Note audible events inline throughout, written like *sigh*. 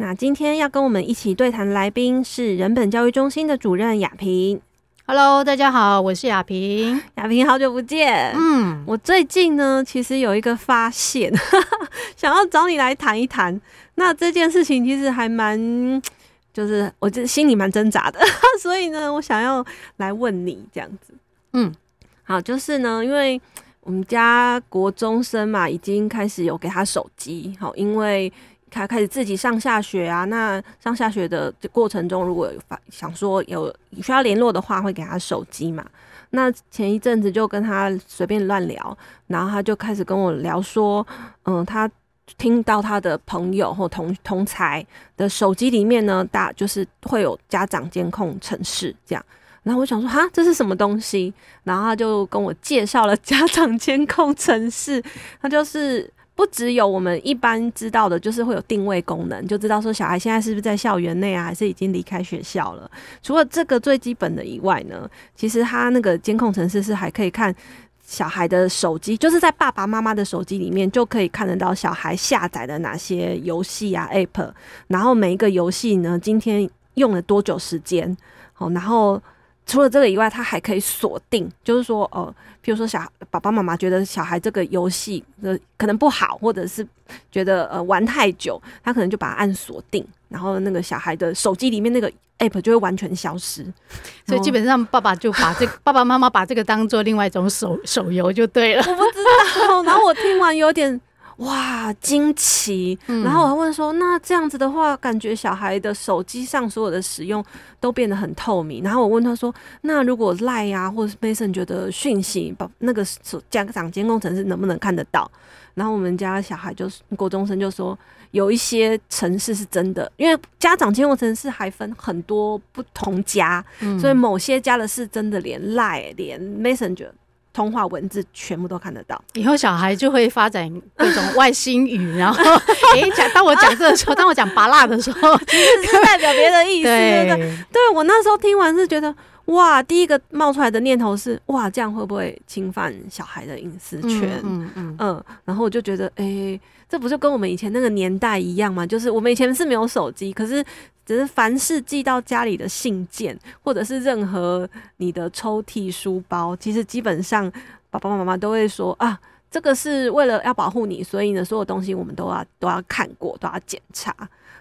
那今天要跟我们一起对谈的来宾是人本教育中心的主任雅萍。Hello，大家好，我是雅萍。雅萍，好久不见。嗯，我最近呢，其实有一个发现，*laughs* 想要找你来谈一谈。那这件事情其实还蛮，就是我这心里蛮挣扎的，*laughs* 所以呢，我想要来问你这样子。嗯，好，就是呢，因为我们家国中生嘛，已经开始有给他手机，好，因为。他开始自己上下学啊，那上下学的过程中，如果发想说有需要联络的话，会给他手机嘛。那前一阵子就跟他随便乱聊，然后他就开始跟我聊说，嗯，他听到他的朋友或同同才的手机里面呢，大就是会有家长监控程式这样。然后我想说，哈，这是什么东西？然后他就跟我介绍了家长监控程式，他就是。不只有我们一般知道的，就是会有定位功能，就知道说小孩现在是不是在校园内啊，还是已经离开学校了。除了这个最基本的以外呢，其实他那个监控程式是还可以看小孩的手机，就是在爸爸妈妈的手机里面就可以看得到小孩下载的哪些游戏啊 App，然后每一个游戏呢，今天用了多久时间，好，然后。除了这个以外，它还可以锁定，就是说，呃，譬如说小爸爸妈妈觉得小孩这个游戏呃可能不好，或者是觉得呃玩太久，他可能就把它按锁定，然后那个小孩的手机里面那个 app 就会完全消失。所以基本上爸爸就把这爸爸妈妈把这个当做另外一种手手游就对了。我不知道，然后我听完有点。哇，惊奇！然后我还问说，那这样子的话，感觉小孩的手机上所有的使用都变得很透明。然后我问他说，那如果 Line 啊，或者是 Messenger 的讯息，把那个家长监控程式能不能看得到？然后我们家小孩就是国中生就说，有一些城市是真的，因为家长监控城市还分很多不同家，嗯、所以某些家的是真的连 Line 连 Messenger。通话文字全部都看得到，以后小孩就会发展各种外星语，然后 *laughs* 诶，讲、欸、当我讲这个时候，*laughs* 当我讲拔辣的时候，其实是代表别的意思。对，对，对我那时候听完是觉得哇，第一个冒出来的念头是哇，这样会不会侵犯小孩的隐私权？嗯嗯，嗯，嗯，然后我就觉得哎、欸，这不就跟我们以前那个年代一样吗？就是我们以前是没有手机，可是。只是凡是寄到家里的信件，或者是任何你的抽屉、书包，其实基本上爸爸妈妈都会说啊，这个是为了要保护你，所以呢，所有东西我们都要都要看过，都要检查。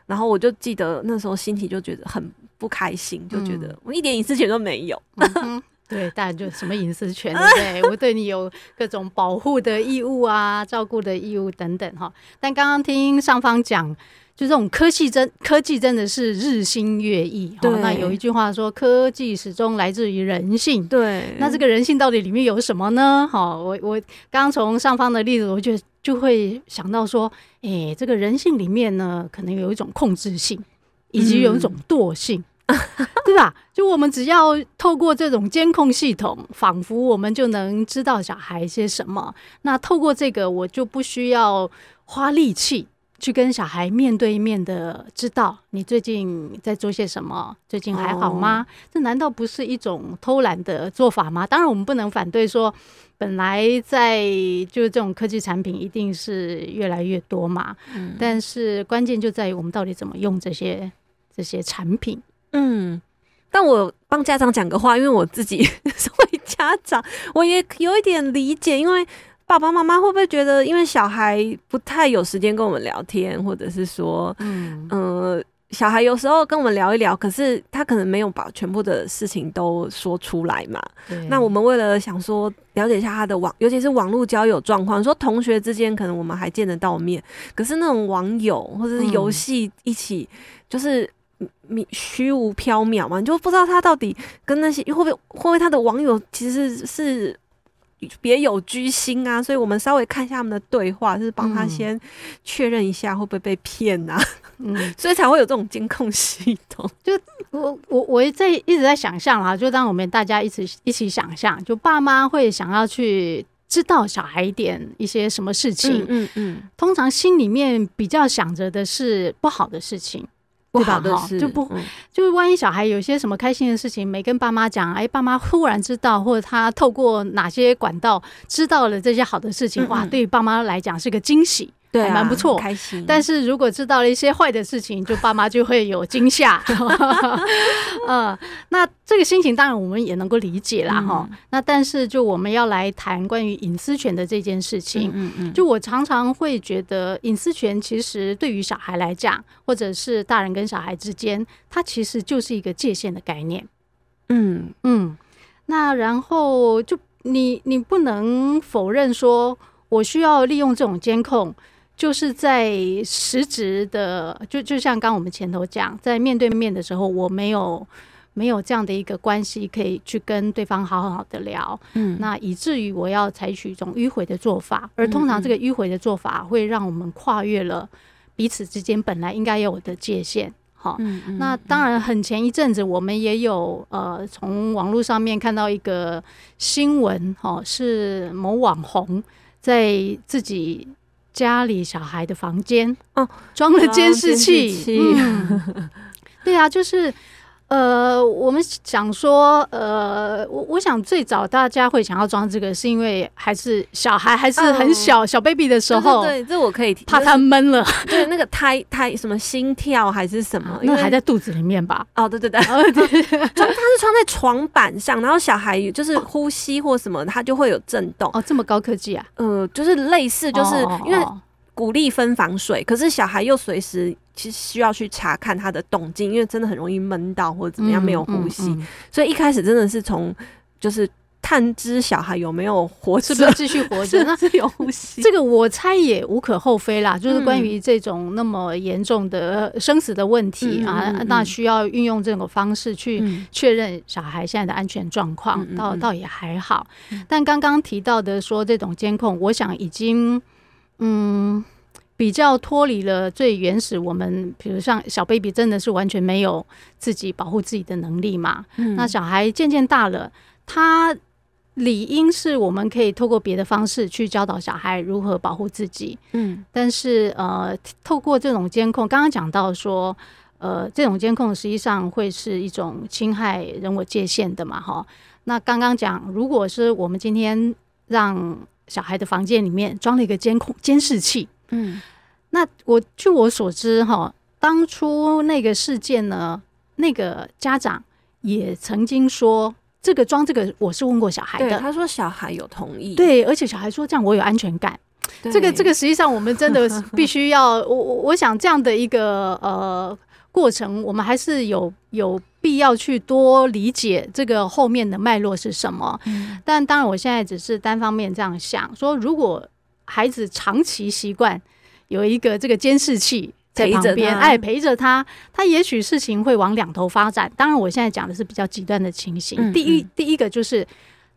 然后我就记得那时候心情就觉得很不开心，就觉得我一点隐私权都没有。嗯、*laughs* 对，当然就什么隐私权，对不对？*laughs* 我对你有各种保护的义务啊，照顾的义务等等哈。但刚刚听上方讲。就这种科技真科技真的是日新月异。哈，那有一句话说，科技始终来自于人性。对，那这个人性到底里面有什么呢？哈，我我刚从上方的例子，我就就会想到说，哎、欸，这个人性里面呢，可能有一种控制性，以及有一种惰性，嗯、对吧？就我们只要透过这种监控系统，仿佛我们就能知道小孩些什么。那透过这个，我就不需要花力气。去跟小孩面对面的知道你最近在做些什么，最近还好吗？哦、这难道不是一种偷懒的做法吗？当然，我们不能反对说，本来在就是这种科技产品一定是越来越多嘛。嗯、但是关键就在于我们到底怎么用这些这些产品。嗯，但我帮家长讲个话，因为我自己 *laughs* 身为家长，我也有一点理解，因为。爸爸妈妈会不会觉得，因为小孩不太有时间跟我们聊天，或者是说，嗯呃，小孩有时候跟我们聊一聊，可是他可能没有把全部的事情都说出来嘛。那我们为了想说了解一下他的网，尤其是网络交友状况，说同学之间可能我们还见得到面，可是那种网友或者是游戏一起，就是虚无缥缈嘛，你就不知道他到底跟那些会不会会不会他的网友其实是。别有居心啊，所以我们稍微看一下他们的对话，就是帮他先确认一下会不会被骗啊。嗯，*laughs* 所以才会有这种监控系统。就我我我在一直在想象啊，就当我们大家一起一起想象，就爸妈会想要去知道小孩一点一些什么事情，嗯嗯，嗯，通常心里面比较想着的是不好的事情。不好的事就不，嗯、就是万一小孩有些什么开心的事情没跟爸妈讲，哎，爸妈忽然知道，或者他透过哪些管道知道了这些好的事情，嗯嗯哇，对于爸妈来讲是个惊喜。对、啊，蛮不错，开心。但是如果知道了一些坏的事情，就爸妈就会有惊吓。*laughs* 嗯，那这个心情当然我们也能够理解啦，哈、嗯。那但是就我们要来谈关于隐私权的这件事情，嗯嗯，就我常常会觉得隐私权其实对于小孩来讲，或者是大人跟小孩之间，它其实就是一个界限的概念。嗯嗯，那然后就你你不能否认说我需要利用这种监控。就是在实质的，就就像刚我们前头讲，在面对面的时候，我没有没有这样的一个关系可以去跟对方好好的聊，嗯，那以至于我要采取一种迂回的做法，而通常这个迂回的做法会让我们跨越了彼此之间本来应该有的界限，好，那当然很前一阵子我们也有呃从网络上面看到一个新闻，哈，是某网红在自己。家里小孩的房间哦，装了监视器。嗯，对啊，就是呃，我们想说，呃，我我想最早大家会想要装这个，是因为还是小孩还是很小小 baby 的时候，对，这我可以怕他闷了，对，那个胎胎什么心跳还是什么，因为还在肚子里面吧？哦，对对对，*laughs* 装它是装在床板上，然后小孩就是呼吸或什么，它就会有震动。哦，这么高科技啊？呃，就是类似，就是因为。鼓励分房睡，可是小孩又随时其实需要去查看他的动静，因为真的很容易闷到或者怎么样没有呼吸，嗯嗯嗯、所以一开始真的是从就是探知小孩有没有活着，是不是继续活着，*laughs* 那是有呼吸。这个我猜也无可厚非啦，就是关于这种那么严重的生死的问题、嗯、啊，那需要运用这种方式去确认小孩现在的安全状况，嗯、倒倒也还好。嗯、但刚刚提到的说这种监控，我想已经。嗯，比较脱离了最原始。我们比如像小 baby，真的是完全没有自己保护自己的能力嘛？嗯，那小孩渐渐大了，他理应是我们可以透过别的方式去教导小孩如何保护自己。嗯，但是呃，透过这种监控，刚刚讲到说，呃，这种监控实际上会是一种侵害人我界限的嘛？哈，那刚刚讲，如果是我们今天让小孩的房间里面装了一个监控监视器，嗯，那我据我所知，哈，当初那个事件呢，那个家长也曾经说，这个装这个我是问过小孩的，他说小孩有同意，对，而且小孩说这样我有安全感，这个这个实际上我们真的 *laughs* 必须要，我我我想这样的一个呃。过程，我们还是有有必要去多理解这个后面的脉络是什么。嗯、但当然，我现在只是单方面这样想，说如果孩子长期习惯有一个这个监视器在旁边，哎，陪着他，他也许事情会往两头发展。当然，我现在讲的是比较极端的情形。嗯嗯第一，第一个就是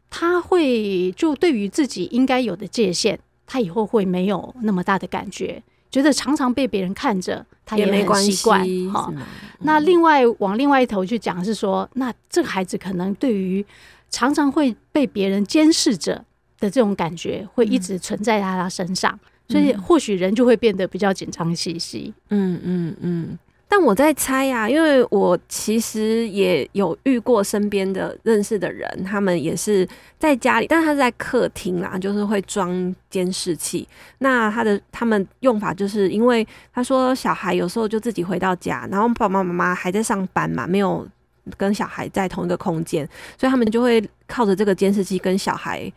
他会就对于自己应该有的界限，他以后会没有那么大的感觉。觉得常常被别人看着，他也很习惯哈。哦嗯、那另外往另外一头去讲是说，那这个孩子可能对于常常会被别人监视着的这种感觉，会一直存在在他身上，嗯、所以或许人就会变得比较紧张兮兮。嗯嗯嗯。嗯但我在猜呀、啊，因为我其实也有遇过身边的认识的人，他们也是在家里，但是他是在客厅啦，就是会装监视器。那他的他们用法就是因为他说小孩有时候就自己回到家，然后爸爸妈妈还在上班嘛，没有跟小孩在同一个空间，所以他们就会靠着这个监视器跟小孩。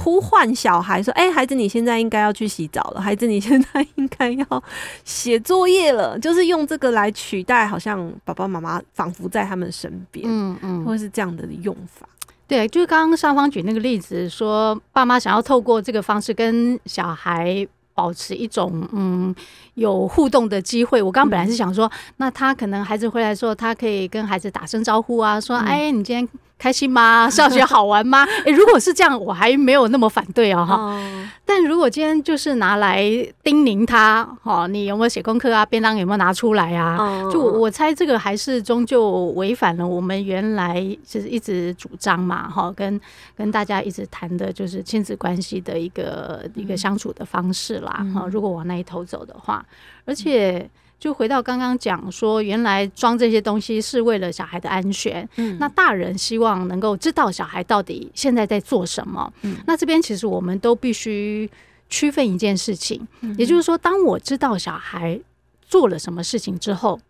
呼唤小孩说：“哎、欸，孩子，你现在应该要去洗澡了。孩子，你 *laughs* 现在应该要写作业了。就是用这个来取代，好像爸爸妈妈仿佛在他们身边，嗯嗯，或是这样的用法。对，就是刚刚上方举那个例子，说爸妈想要透过这个方式跟小孩保持一种嗯有互动的机会。我刚刚本来是想说，嗯、那他可能孩子回来的时候，他可以跟孩子打声招呼啊，说：哎、你今天。”开心吗？*laughs* 上学好玩吗？诶，如果是这样，我还没有那么反对哦，哈。哦但如果今天就是拿来叮咛他，哦，你有没有写功课啊？便当有没有拿出来啊？哦、就我猜这个还是终究违反了我们原来就是一直主张嘛，哈，跟跟大家一直谈的就是亲子关系的一个、嗯、一个相处的方式啦，哈、嗯。如果往那一头走的话，而且。就回到刚刚讲说，原来装这些东西是为了小孩的安全。嗯，那大人希望能够知道小孩到底现在在做什么。嗯，那这边其实我们都必须区分一件事情，嗯，也就是说，当我知道小孩做了什么事情之后，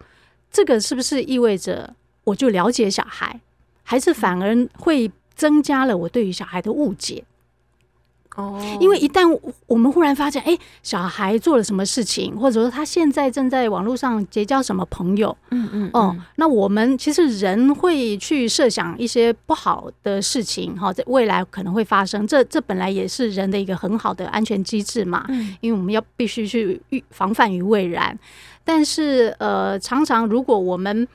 这个是不是意味着我就了解小孩，还是反而会增加了我对于小孩的误解？哦，因为一旦我们忽然发现，哎，小孩做了什么事情，或者说他现在正在网络上结交什么朋友，嗯嗯，哦，那我们其实人会去设想一些不好的事情，哈，在未来可能会发生，这这本来也是人的一个很好的安全机制嘛，嗯，因为我们要必须去预防范于未然，但是呃，常常如果我们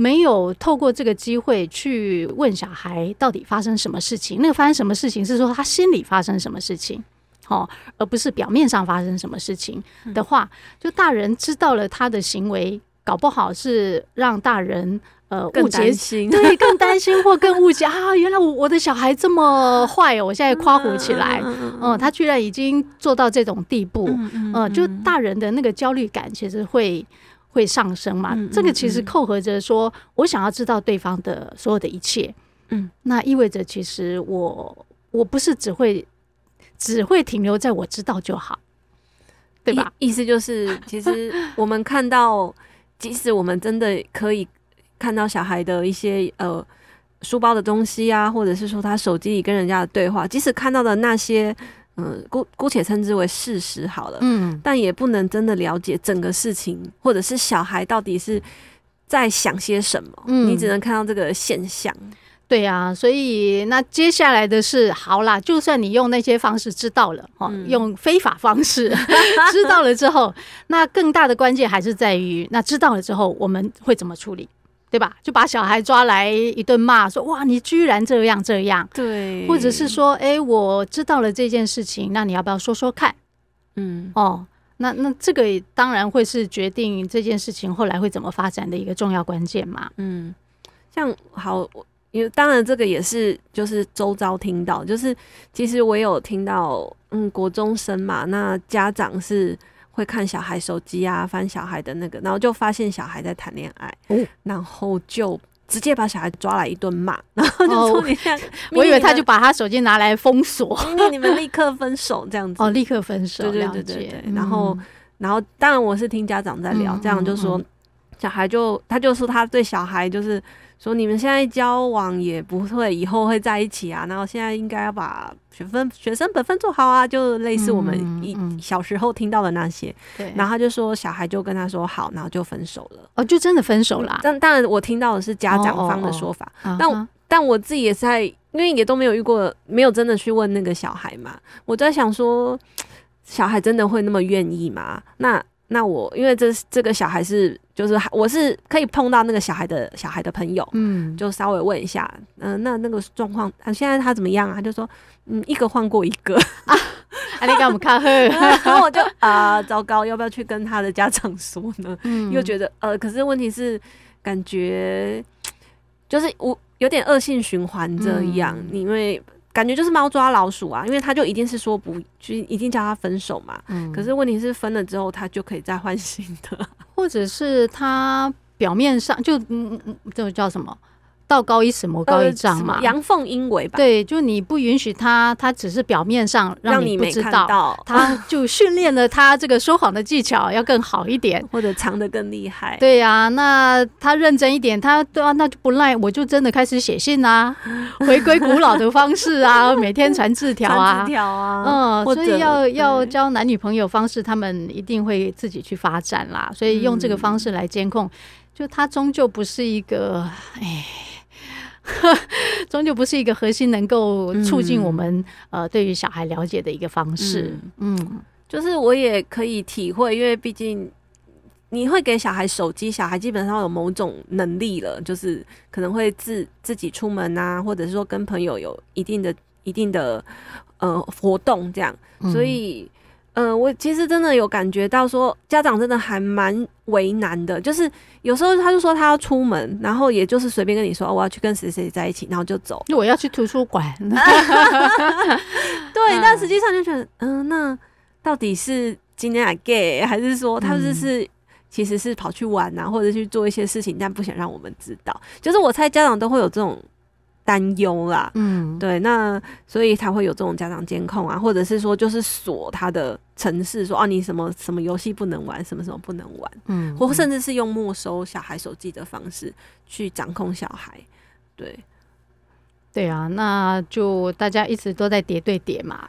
没有透过这个机会去问小孩到底发生什么事情，那个发生什么事情是说他心里发生什么事情，哦，而不是表面上发生什么事情的话，就大人知道了他的行为，搞不好是让大人呃误解，对，更担心或更误解 *laughs* 啊，原来我我的小孩这么坏哦，我现在夸胡起来，嗯，他居然已经做到这种地步，嗯，就大人的那个焦虑感其实会。会上升嘛？嗯嗯嗯，这个其实扣合着说，我想要知道对方的所有的一切。嗯，那意味着其实我我不是只会只会停留在我知道就好，对吧？意思就是，*laughs* 其实我们看到，即使我们真的可以看到小孩的一些呃书包的东西啊，或者是说他手机里跟人家的对话，即使看到的那些。嗯，姑姑且称之为事实好了。嗯，但也不能真的了解整个事情，或者是小孩到底是在想些什么。嗯，你只能看到这个现象。对啊，所以那接下来的是，好啦，就算你用那些方式知道了，哦、嗯，用非法方式 *laughs* 知道了之后，那更大的关键还是在于，那知道了之后，我们会怎么处理？对吧？就把小孩抓来一顿骂，说：“哇，你居然这样这样。”对，或者是说：“哎，我知道了这件事情，那你要不要说说看？”嗯，哦，那那这个当然会是决定这件事情后来会怎么发展的一个重要关键嘛。嗯，像好，因为当然这个也是就是周遭听到，就是其实我有听到，嗯，国中生嘛，那家长是。会看小孩手机啊，翻小孩的那个，然后就发现小孩在谈恋爱，哦，然后就直接把小孩抓来一顿骂，然后就说你看，我以为他就把他手机拿来封锁，*laughs* 那你们立刻分手这样 *laughs* 子哦，立刻分手，对对对对对，然后然后当然我是听家长在聊，这样就说小孩就他就说他对小孩就是。说你们现在交往也不会以后会在一起啊，然后现在应该要把学分学生本分做好啊，就类似我们一小时候听到的那些。对，然后他就说小孩就跟他说好，然后就分手了。哦，就真的分手了。但当然我听到的是家长方的说法，但但我自己也是在，因为也都没有遇过，没有真的去问那个小孩嘛。我在想说，*tsk* 小孩真的会那么愿意吗？那。那我因为这这个小孩是就是我是可以碰到那个小孩的小孩的朋友，嗯，就稍微问一下，嗯、呃，那那个状况啊，现在他怎么样啊？他就说，嗯，一个换过一个 *laughs* 啊，你干我们看 *laughs* 然后我就啊、呃，糟糕，要不要去跟他的家长说呢？嗯，又觉得呃，可是问题是感觉就是我有点恶性循环这样，嗯、因为。感觉就是猫抓老鼠啊，因为他就一定是说不，就一定叫他分手嘛。嗯。可是问题是分了之后，他就可以再换新的，或者是他表面上就嗯嗯，这叫什么？道高一尺，魔高一丈嘛，阳奉阴违吧。对，就你不允许他，他只是表面上让你不知道，到他就训练了他这个说谎的技巧要更好一点，*laughs* 或者藏得更厉害。对呀、啊，那他认真一点，他对啊，那就不赖，我就真的开始写信啊，*laughs* 回归古老的方式啊，*laughs* 每天传字条啊，嗯，所以要要交男女朋友方式，他们一定会自己去发展啦。所以用这个方式来监控，就他终究不是一个哎。*laughs* 终究不是一个核心能够促进我们、嗯、呃对于小孩了解的一个方式。嗯，嗯，就是我也可以体会，因为毕竟你会给小孩手机，小孩基本上有某种能力了，就是可能会自自己出门啊，或者是说跟朋友有一定的一定的呃活动这样，所以。嗯、呃，我其实真的有感觉到说，家长真的还蛮为难的。就是有时候他就说他要出门，然后也就是随便跟你说，哦，我要去跟谁谁在一起，然后就走。我要去图书馆。*laughs* *laughs* 对，但实际上就觉得，嗯、呃，那到底是今天来 gay，还是说他就是，是其实是跑去玩啊，或者去做一些事情，但不想让我们知道。就是我猜家长都会有这种。担忧啦，嗯，对，那所以才会有这种家长监控啊，或者是说就是锁他的城市，说哦、啊，你什么什么游戏不能玩，什么什么不能玩，嗯，或甚至是用没收小孩手机的方式去掌控小孩，对，对啊，那就大家一直都在叠对叠嘛，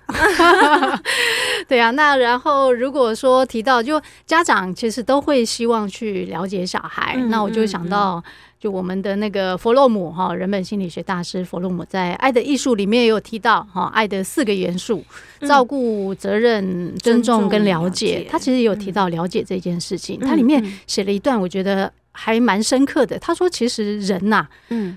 *laughs* 对啊，那然后如果说提到就家长其实都会希望去了解小孩，嗯、那我就想到。就我们的那个弗洛姆哈，人本心理学大师弗洛姆在《爱的艺术》里面也有提到哈，爱的四个元素：照顾、责任、尊重跟了解。他其实也有提到了解这件事情。他里面写了一段，我觉得还蛮深刻的。他说：“其实人呐，嗯，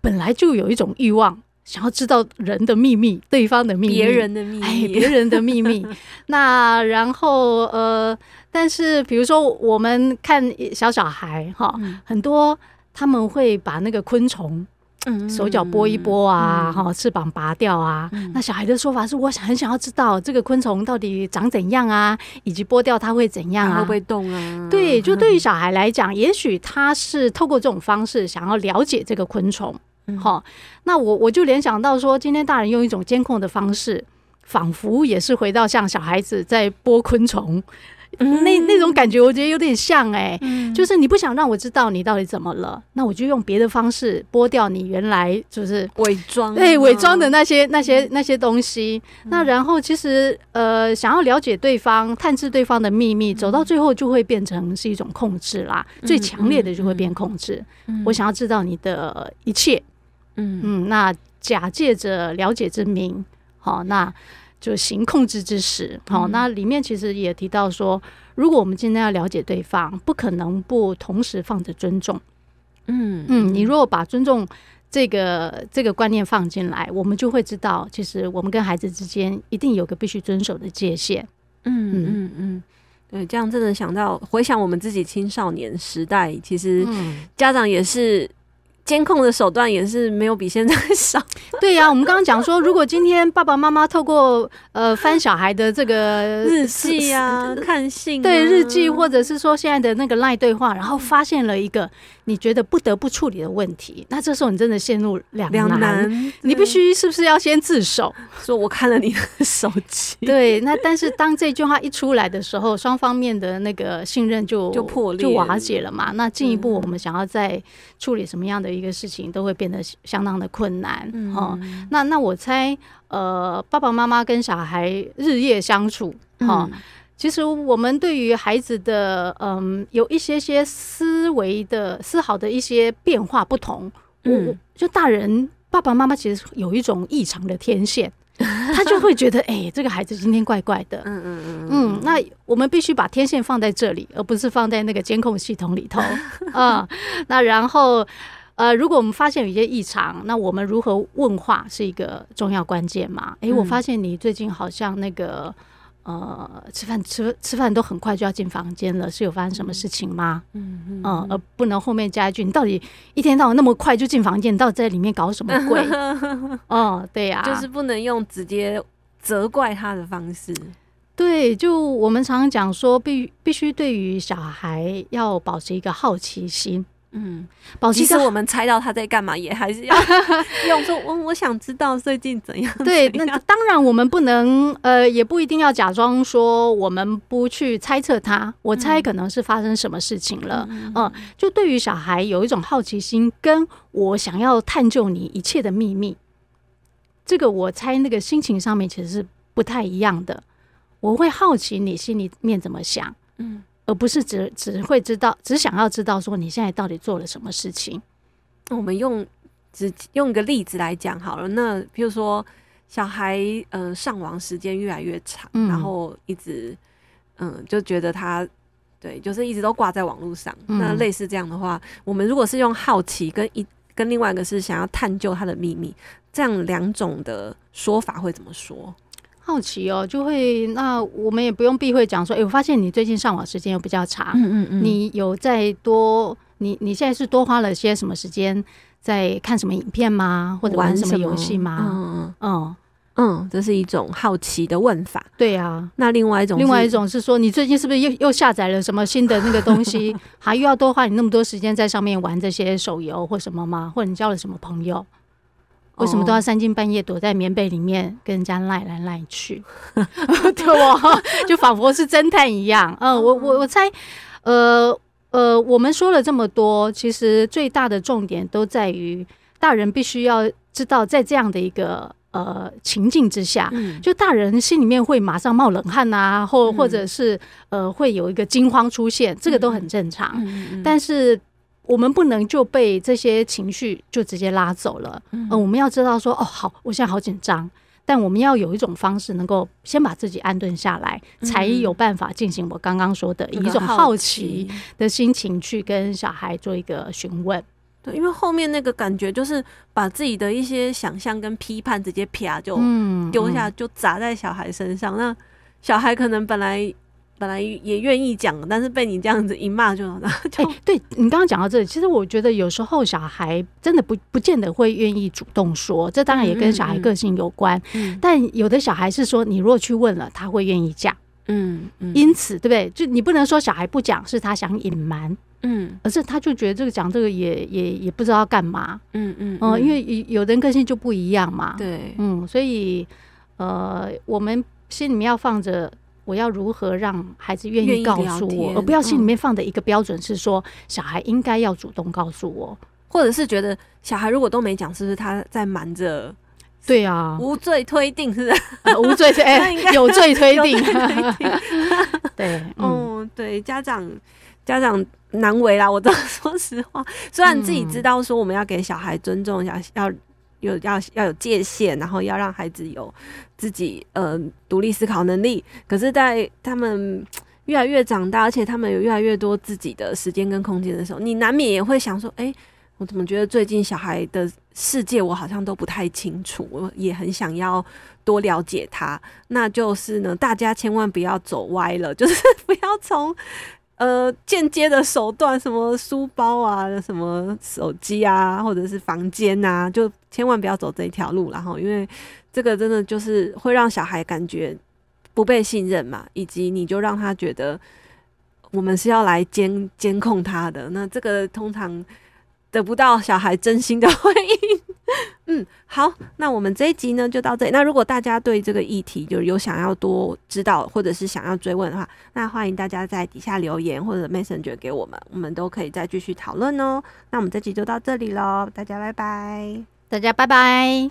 本来就有一种欲望，想要知道人的秘密，对方的秘密，别人的秘密，别人的秘密。那然后呃，但是比如说我们看小小孩哈，很多。他们会把那个昆虫，手脚拨一拨啊，哈、嗯，翅膀拔掉啊。嗯、那小孩的说法是，我想很想要知道这个昆虫到底长怎样啊，以及剥掉它会怎样啊，会不会动啊？对，*laughs* 就对于小孩来讲，也许他是透过这种方式想要了解这个昆虫。好、嗯，那我我就联想到说，今天大人用一种监控的方式，仿佛也是回到像小孩子在剥昆虫。那那种感觉，我觉得有点像哎、欸，嗯、就是你不想让我知道你到底怎么了，那我就用别的方式剥掉你原来就是伪装，对伪装的那些那些那些东西。嗯、那然后其实呃，想要了解对方、探知对方的秘密，走到最后就会变成是一种控制啦。嗯、最强烈的就会变控制。嗯、我想要知道你的一切，嗯嗯，那假借着了解之名，好那。就行控制之时，好，那里面其实也提到说，如果我们今天要了解对方，不可能不同时放着尊重。嗯嗯，你如果把尊重这个这个观念放进来，我们就会知道，其实我们跟孩子之间一定有个必须遵守的界限。嗯嗯嗯，对，这样真的想到回想我们自己青少年时代，其实家长也是。监控的手段也是没有比现在少。*laughs* 对呀、啊，我们刚刚讲说，如果今天爸爸妈妈透过呃翻小孩的这个日记啊、看信、啊，对日记，或者是说现在的那个赖对话，然后发现了一个你觉得不得不处理的问题，那这时候你真的陷入两难，难你必须是不是要先自首，说我看了你的手机？对，那但是当这句话一出来的时候，双方面的那个信任就就破裂、就瓦解了嘛。那进一步我们想要再处理什么样的？一个事情都会变得相当的困难，嗯、哦，那那我猜，呃，爸爸妈妈跟小孩日夜相处，哈、嗯，其实我们对于孩子的，嗯，有一些些思维的思考的一些变化不同，嗯，我就大人爸爸妈妈其实有一种异常的天线。*laughs* 他就会觉得，哎、欸，这个孩子今天怪怪的。嗯嗯嗯嗯。那我们必须把天线放在这里，而不是放在那个监控系统里头。*laughs* 嗯。那然后，呃，如果我们发现有一些异常，那我们如何问话是一个重要关键嘛？哎、欸，我发现你最近好像那个。呃，吃饭吃吃饭都很快就要进房间了，是有发生什么事情吗？嗯嗯，呃，而不能后面加一句，你到底一天到晚那么快就进房间，你到底在里面搞什么鬼？*laughs* 哦，对呀、啊，就是不能用直接责怪他的方式。对，就我们常常讲说，必必须对于小孩要保持一个好奇心。嗯，其实我们猜到他在干嘛，也还是要 *laughs* 用说，我我想知道最近怎样。对，那当然我们不能，呃，也不一定要假装说我们不去猜测他。我猜可能是发生什么事情了。嗯，嗯，就对于小孩有一种好奇心，跟我想要探究你一切的秘密，这个我猜那个心情上面其实是不太一样的。我会好奇你心里面怎么想。嗯。而不是只只会知道，只想要知道说你现在到底做了什么事情。我们用只用一个例子来讲好了。那比如说小孩呃上网时间越来越长，嗯、然后一直嗯就觉得他对，就是一直都挂在网络上。嗯、那类似这样的话，我们如果是用好奇跟一跟另外一个是想要探究他的秘密，这样两种的说法会怎么说？好奇哦，就会那我们也不用避讳讲说，哎、欸，我发现你最近上网时间又比较长，嗯嗯嗯，你有再多，你你现在是多花了些什么时间在看什么影片吗？或者玩什么游戏吗？嗯嗯嗯嗯，这是一种好奇的问法。对啊，那另外一种，另外一种是说，你最近是不是又又下载了什么新的那个东西，*laughs* 还又要多花你那么多时间在上面玩这些手游或什么吗？或者你交了什么朋友？为什么都要三更半夜躲在棉被里面跟人家赖来赖去？*laughs* 对哦，就仿佛是侦探一样。嗯，我我我猜，呃呃，我们说了这么多，其实最大的重点都在于大人必须要知道，在这样的一个呃情境之下，就大人心里面会马上冒冷汗啊，或或者是呃会有一个惊慌出现，这个都很正常。但是。我们不能就被这些情绪就直接拉走了。嗯，我们要知道说，哦，好，我现在好紧张，但我们要有一种方式能够先把自己安顿下来，才有办法进行我刚刚说的以一种好奇的心情去跟小孩做一个询问。对，因为后面那个感觉就是把自己的一些想象跟批判直接啪就丢下，就砸在小孩身上。那小孩可能本来。本来也愿意讲，但是被你这样子一骂，就就、欸、对你刚刚讲到这里，其实我觉得有时候小孩真的不不见得会愿意主动说，这当然也跟小孩个性有关。嗯嗯、但有的小孩是说，你如果去问了，他会愿意讲。嗯，嗯因此对不对？就你不能说小孩不讲是他想隐瞒，嗯，而是他就觉得这个讲这个也也也不知道干嘛。嗯嗯嗯，因为有的人个性就不一样嘛。对，嗯，所以呃，我们心里面要放着。我要如何让孩子愿意告诉我，而不要心里面放的一个标准是说，小孩应该要主动告诉我，或者是觉得小孩如果都没讲，是不是他在瞒着？对啊，无罪推定是不是？啊、无罪推 *laughs* 哎，有罪推定。*laughs* 对，嗯，对，家长家长难为啦。我都说实话，虽然自己知道说我们要给小孩尊重，要要。有要要有界限，然后要让孩子有自己呃独立思考能力。可是，在他们越来越长大，而且他们有越来越多自己的时间跟空间的时候，你难免也会想说：哎、我怎么觉得最近小孩的世界我好像都不太清楚？我也很想要多了解他。那就是呢，大家千万不要走歪了，就是 *laughs* 不要从。呃，间接的手段，什么书包啊，什么手机啊，或者是房间啊，就千万不要走这一条路。然后，因为这个真的就是会让小孩感觉不被信任嘛，以及你就让他觉得我们是要来监监控他的，那这个通常得不到小孩真心的回应。*laughs* 嗯，好，那我们这一集呢就到这里。那如果大家对这个议题就是有想要多知道，或者是想要追问的话，那欢迎大家在底下留言或者 Messenger 给我们，我们都可以再继续讨论哦。那我们这集就到这里喽，大家拜拜，大家拜拜。